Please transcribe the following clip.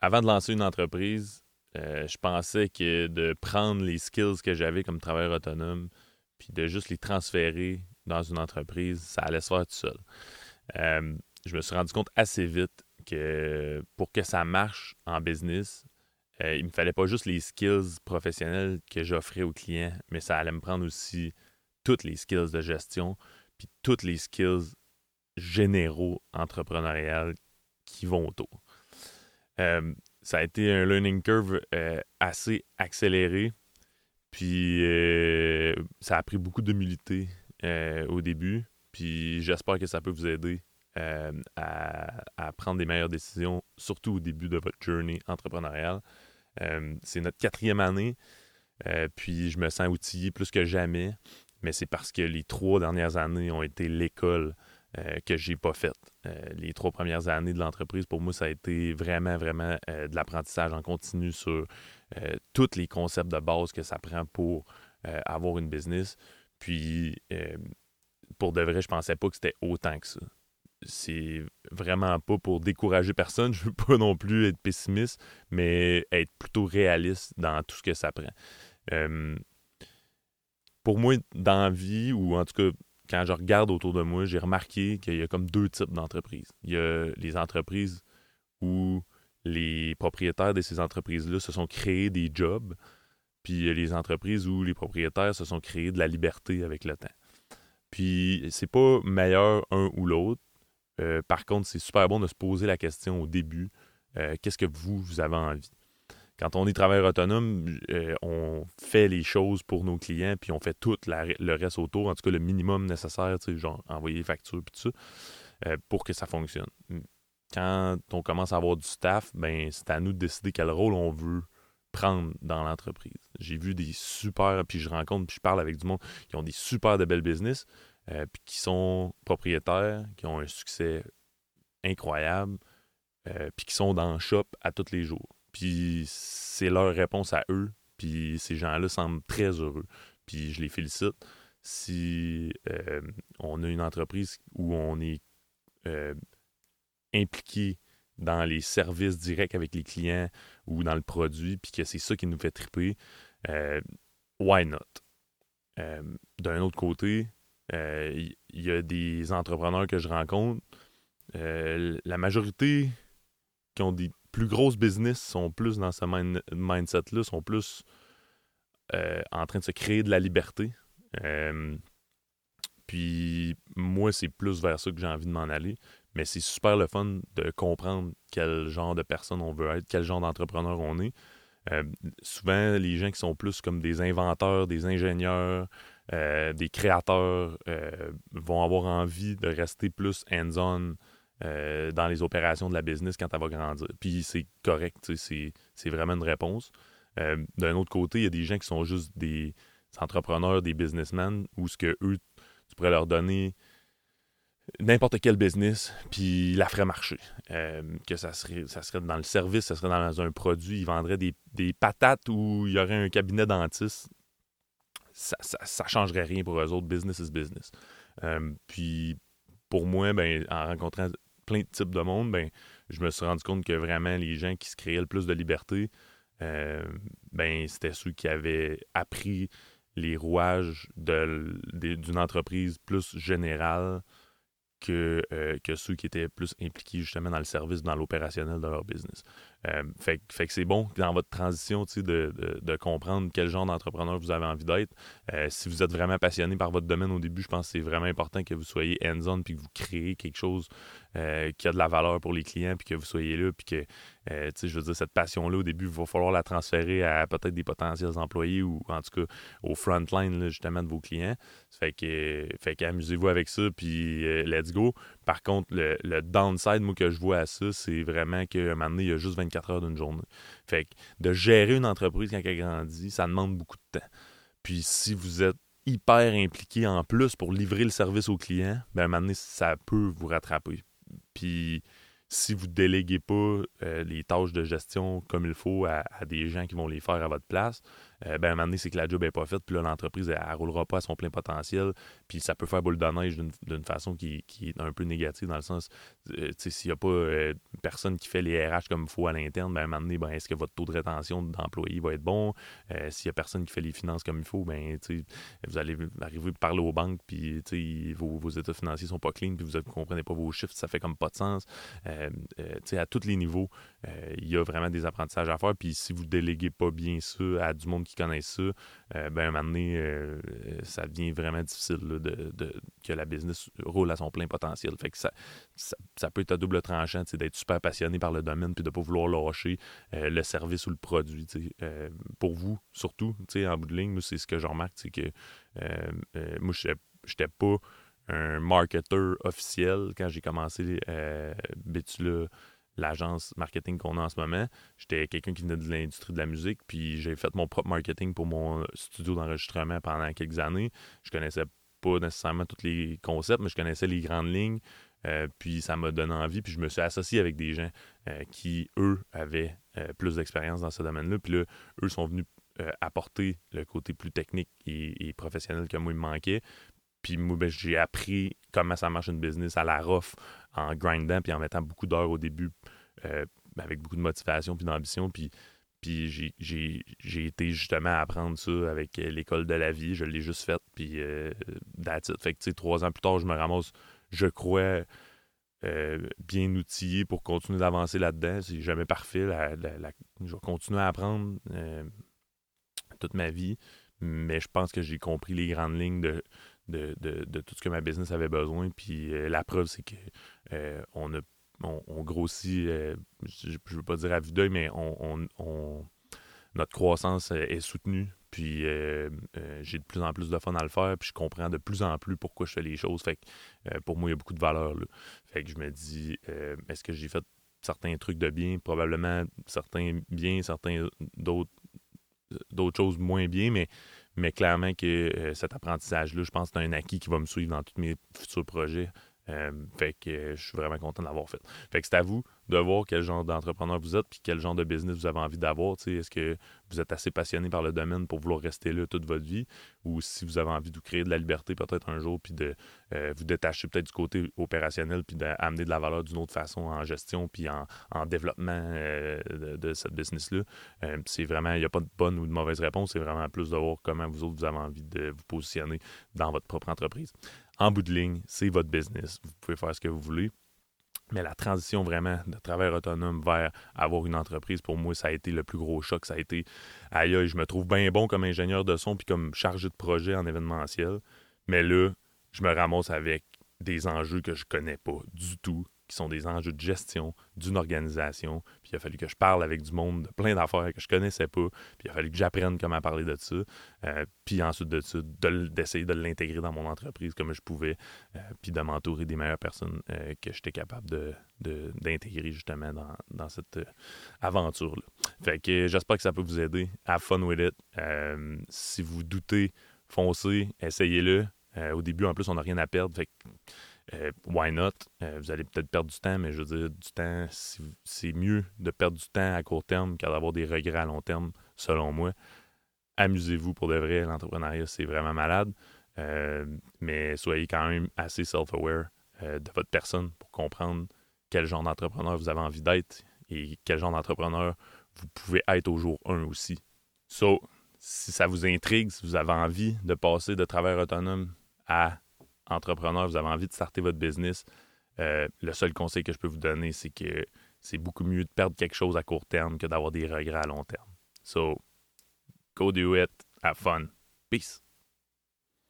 avant de lancer une entreprise, je pensais que de prendre les skills que j'avais comme travailleur autonome, puis de juste les transférer dans une entreprise, ça allait se faire tout seul. je me suis rendu compte assez vite que pour que ça marche en business, il il me fallait pas juste les skills professionnels que j'offrais aux clients, mais ça allait me prendre aussi toutes les skills de gestion, puis toutes les skills généraux entrepreneuriales qui vont autour. Euh, ça a été un learning curve euh, assez accéléré, puis euh, ça a pris beaucoup d'humilité au début, puis j'espère que ça peut vous aider à, prendre des meilleures décisions, surtout au début de votre journey entrepreneuriale. c'est notre quatrième année, puis je me sens outillé plus que jamais mais c'est parce que les trois dernières années ont été l'école euh, que j'ai pas faite. Euh, les trois premières années de l'entreprise, pour moi, ça a été vraiment, vraiment euh, de l'apprentissage en continu sur tous les concepts de base que ça prend pour avoir une business. Puis, pour de vrai, je pensais pas que c'était autant que ça. C'est vraiment pas pour décourager personne, je veux pas non plus être pessimiste, mais être plutôt réaliste dans tout ce que ça prend pour moi, dans la vie, ou en tout cas, quand je regarde autour de moi, j'ai remarqué qu'il y a comme deux types d'entreprises. Il y a les entreprises où les propriétaires de ces entreprises-là se sont créés des jobs, puis il y a les entreprises où les propriétaires se sont créés de la liberté avec le temps. Puis c'est pas meilleur un ou l'autre. Euh, par contre, c'est super bon de se poser la question au début euh, qu'est-ce que vous, vous avez envie? Quand on est travailleur autonome, euh, on fait les choses pour nos clients, puis on fait tout le reste autour, en tout cas le minimum nécessaire, genre envoyer les factures, puis tout ça, euh, pour que ça fonctionne. Quand on commence à avoir du staff, ben c'est à nous de décider quel rôle on veut prendre dans l'entreprise. J'ai vu des super, puis je rencontre, puis je parle avec du monde qui ont des super de belles business, euh, puis qui sont propriétaires, qui ont un succès incroyable, puis qui sont dans le shop à tous les jours. Puis c'est leur réponse à eux. Puis ces gens-là semblent très heureux. Puis je les félicite. Si euh, on a une entreprise où on est euh, impliqué dans les services directs avec les clients ou dans le produit, puis que c'est ça qui nous fait triper, euh, why not? D'un autre côté, il y, a des entrepreneurs que je rencontre. la majorité qui ont des plus business sont plus dans ce mindset-là, sont plus euh, en train de se créer de la liberté. Euh, puis moi, c'est plus vers ça que j'ai envie de m'en aller. Mais c'est super le fun de comprendre quel genre de personne on veut être, quel genre d'entrepreneur on est. Euh, souvent, les gens qui sont plus comme des inventeurs, des ingénieurs, des créateurs vont avoir envie de rester plus hands-on euh, dans les opérations de la business quand elle va grandir. Puis c'est correct, c'est vraiment une réponse. Euh, d'un autre côté, il y a des gens qui sont juste des entrepreneurs, des businessmen, où ce que eux, tu pourrais leur donner n'importe quel business, puis la ferait marcher. Euh, que ça serait, ça serait dans le service, ça serait dans un produit, ils vendraient des, patates où il y aurait un cabinet dentiste. Ça, ça, changerait rien pour eux autres. Business is business. puis pour moi, ben, en rencontrant plein de types de monde, ben, je me suis rendu compte que vraiment les gens qui se créaient le plus de liberté, euh, ben, c'était ceux qui avaient appris les rouages d'une entreprise plus générale que, euh, que ceux qui étaient plus impliqués justement dans le service, dans l'opérationnel de leur business. Euh, fait, que c'est bon dans votre transition de, de, de, comprendre quel genre d'entrepreneur vous avez envie d'être. Euh, si vous êtes vraiment passionné par votre domaine au début, je pense que c'est vraiment important que vous soyez hands-on puis que vous créez quelque chose euh, qui a de la valeur pour les clients puis que vous soyez là puis que, je veux dire, cette passion-là, au début, il va falloir la transférer à peut-être des potentiels employés ou en tout cas au front line justement de vos clients. Fait que, fait qu'amusez-vous avec ça puis let's go. Par contre, le, downside, moi, que je vois à ça, c'est vraiment qu'à un moment donné, il y a juste 24 heures d'une journée. Fait que de gérer une entreprise quand elle grandit, ça demande beaucoup de temps. Puis si vous êtes hyper impliqué en plus pour livrer le service aux clients, ben ça peut vous rattraper. Puis si vous ne déléguez pas les tâches de gestion comme il faut à, des gens qui vont les faire à votre place, ben, à un moment donné, c'est que la job n'est pas faite, puis là, l'entreprise, elle ne roulera pas à son plein potentiel, puis ça peut faire boule de neige d'une façon qui, est un peu négative, dans le sens, s'il n'y a pas personne qui fait les RH comme il faut à l'interne, ben, à un moment donné, ben, est-ce que votre taux de rétention d'employés va être bon? s'il n'y a personne qui fait les finances comme il faut, ben, vous allez arriver à parler aux banques, puis vos, vos états financiers sont pas clean, puis vous ne comprenez pas vos chiffres, ça fait comme pas de sens. Euh, euh, à tous les niveaux, euh, il y a vraiment des apprentissages à faire. Puis si vous ne déléguez pas bien ça à du monde qui connaît ça, ben, à un moment donné, ça devient vraiment difficile de, que la business roule à son plein potentiel. Fait que ça, ça, peut être à double tranchant d'être super passionné par le domaine puis de ne pas vouloir lâcher le service ou le produit. pour vous, surtout, en bout de ligne, c'est ce que je remarque, c'est que moi, je n'étais pas un marketeur officiel quand j'ai commencé euh, Betula, l'agence marketing qu'on a en ce moment. J'étais quelqu'un qui venait de l'industrie de la musique, puis j'ai fait mon propre marketing pour mon studio d'enregistrement pendant quelques années. Je connaissais pas nécessairement tous les concepts, mais je connaissais les grandes lignes. Euh, puis ça m'a donné envie, puis je me suis associé avec des gens euh, qui, eux, avaient plus d'expérience dans ce domaine-là. Puis là, eux sont venus apporter le côté plus technique et, et, professionnel que moi il me manquait. Puis moi, ben, j'ai appris comment ça marche une business à la rough en grindant puis en mettant beaucoup d'heures au début euh, avec beaucoup de motivation puis d'ambition. Puis, puis j'ai été justement à apprendre ça avec l'école de la vie. Je l'ai juste faite. Puis euh, Fait que, tu sais, trois ans plus tard, je me ramasse, je crois, euh, bien outillé pour continuer d'avancer là-dedans. C'est jamais parfait. je vais continuer à apprendre toute ma vie. Mais je pense que j'ai compris les grandes lignes de, de, tout ce que ma business avait besoin. Puis euh, la preuve, c'est que euh, on on, grossit, euh, je ne veux pas dire à vue d'œil, mais on, notre croissance est soutenue. Puis j'ai de plus en plus de fun à le faire, puis je comprends de plus en plus pourquoi je fais les choses. Fait que pour moi, il y a beaucoup de valeur. Fait que je me dis, est-ce que j'ai fait certains trucs de bien? Probablement certains bien, certains d'autres d'autres choses moins bien, mais mais clairement que euh, cet apprentissage-là, je pense que c'est un acquis qui va me suivre dans tous mes futurs projets. Euh, fait que euh, je suis vraiment content d'avoir fait. Fait que c'est à vous de voir quel genre d'entrepreneur vous êtes puis quel genre de business vous avez envie d'avoir. Est-ce que vous êtes assez passionné par le domaine pour vouloir rester là toute votre vie? Ou si vous avez envie de créer de la liberté peut-être un jour puis de vous détacher peut-être du côté opérationnel puis d'amener de la valeur d'une autre façon en gestion puis en, développement de, cette business-là. c'est vraiment, il n'y a pas de bonne ou de mauvaise réponse. C'est vraiment plus de voir comment vous autres vous avez envie de vous positionner dans votre propre entreprise en bout de ligne, c'est votre business. Vous pouvez faire ce que vous voulez. Mais la transition vraiment de travail autonome vers avoir une entreprise, pour moi, ça a été le plus gros choc. Ça a été, aïe, je me trouve bien bon comme ingénieur de son puis comme chargé de projet en événementiel. Mais là, je me ramasse avec des enjeux que je connais pas du tout, qui sont des enjeux de gestion d'une organisation. Puis il a fallu que je parle avec du monde de plein d'affaires que je connaissais pas. Puis il a fallu que j'apprenne comment parler de ça. Euh, puis ensuite de ça, d'essayer de, l'intégrer dans mon entreprise comme je pouvais. Euh, puis de m'entourer des meilleures personnes euh, que j'étais capable de, d'intégrer justement dans, cette aventure-là. Fait que j'espère que ça peut vous aider. Have fun with it. si vous doutez, foncez, essayez-le. au début, en plus, on n'a rien à perdre. Fait euh, why not? Euh, vous allez peut-être perdre du temps, mais je veux dire, du temps, c'est mieux de perdre du temps à court terme qu'à d'avoir des regrets à long terme, selon moi. Amusez-vous pour de vrai, l'entrepreneuriat, c'est vraiment malade. Euh, mais soyez quand même assez self-aware de votre personne pour comprendre quel genre d'entrepreneur vous avez envie d'être et quel genre d'entrepreneur vous pouvez être au jour 1 aussi. So, si ça vous intrigue, si vous avez envie de passer de travail autonome à entrepreneur, vous avez envie de starter votre business, euh, le seul conseil que je peux vous donner, c'est que c'est beaucoup mieux de perdre quelque chose à court terme que d'avoir des regrets à long terme. So, go do it, have fun. Peace.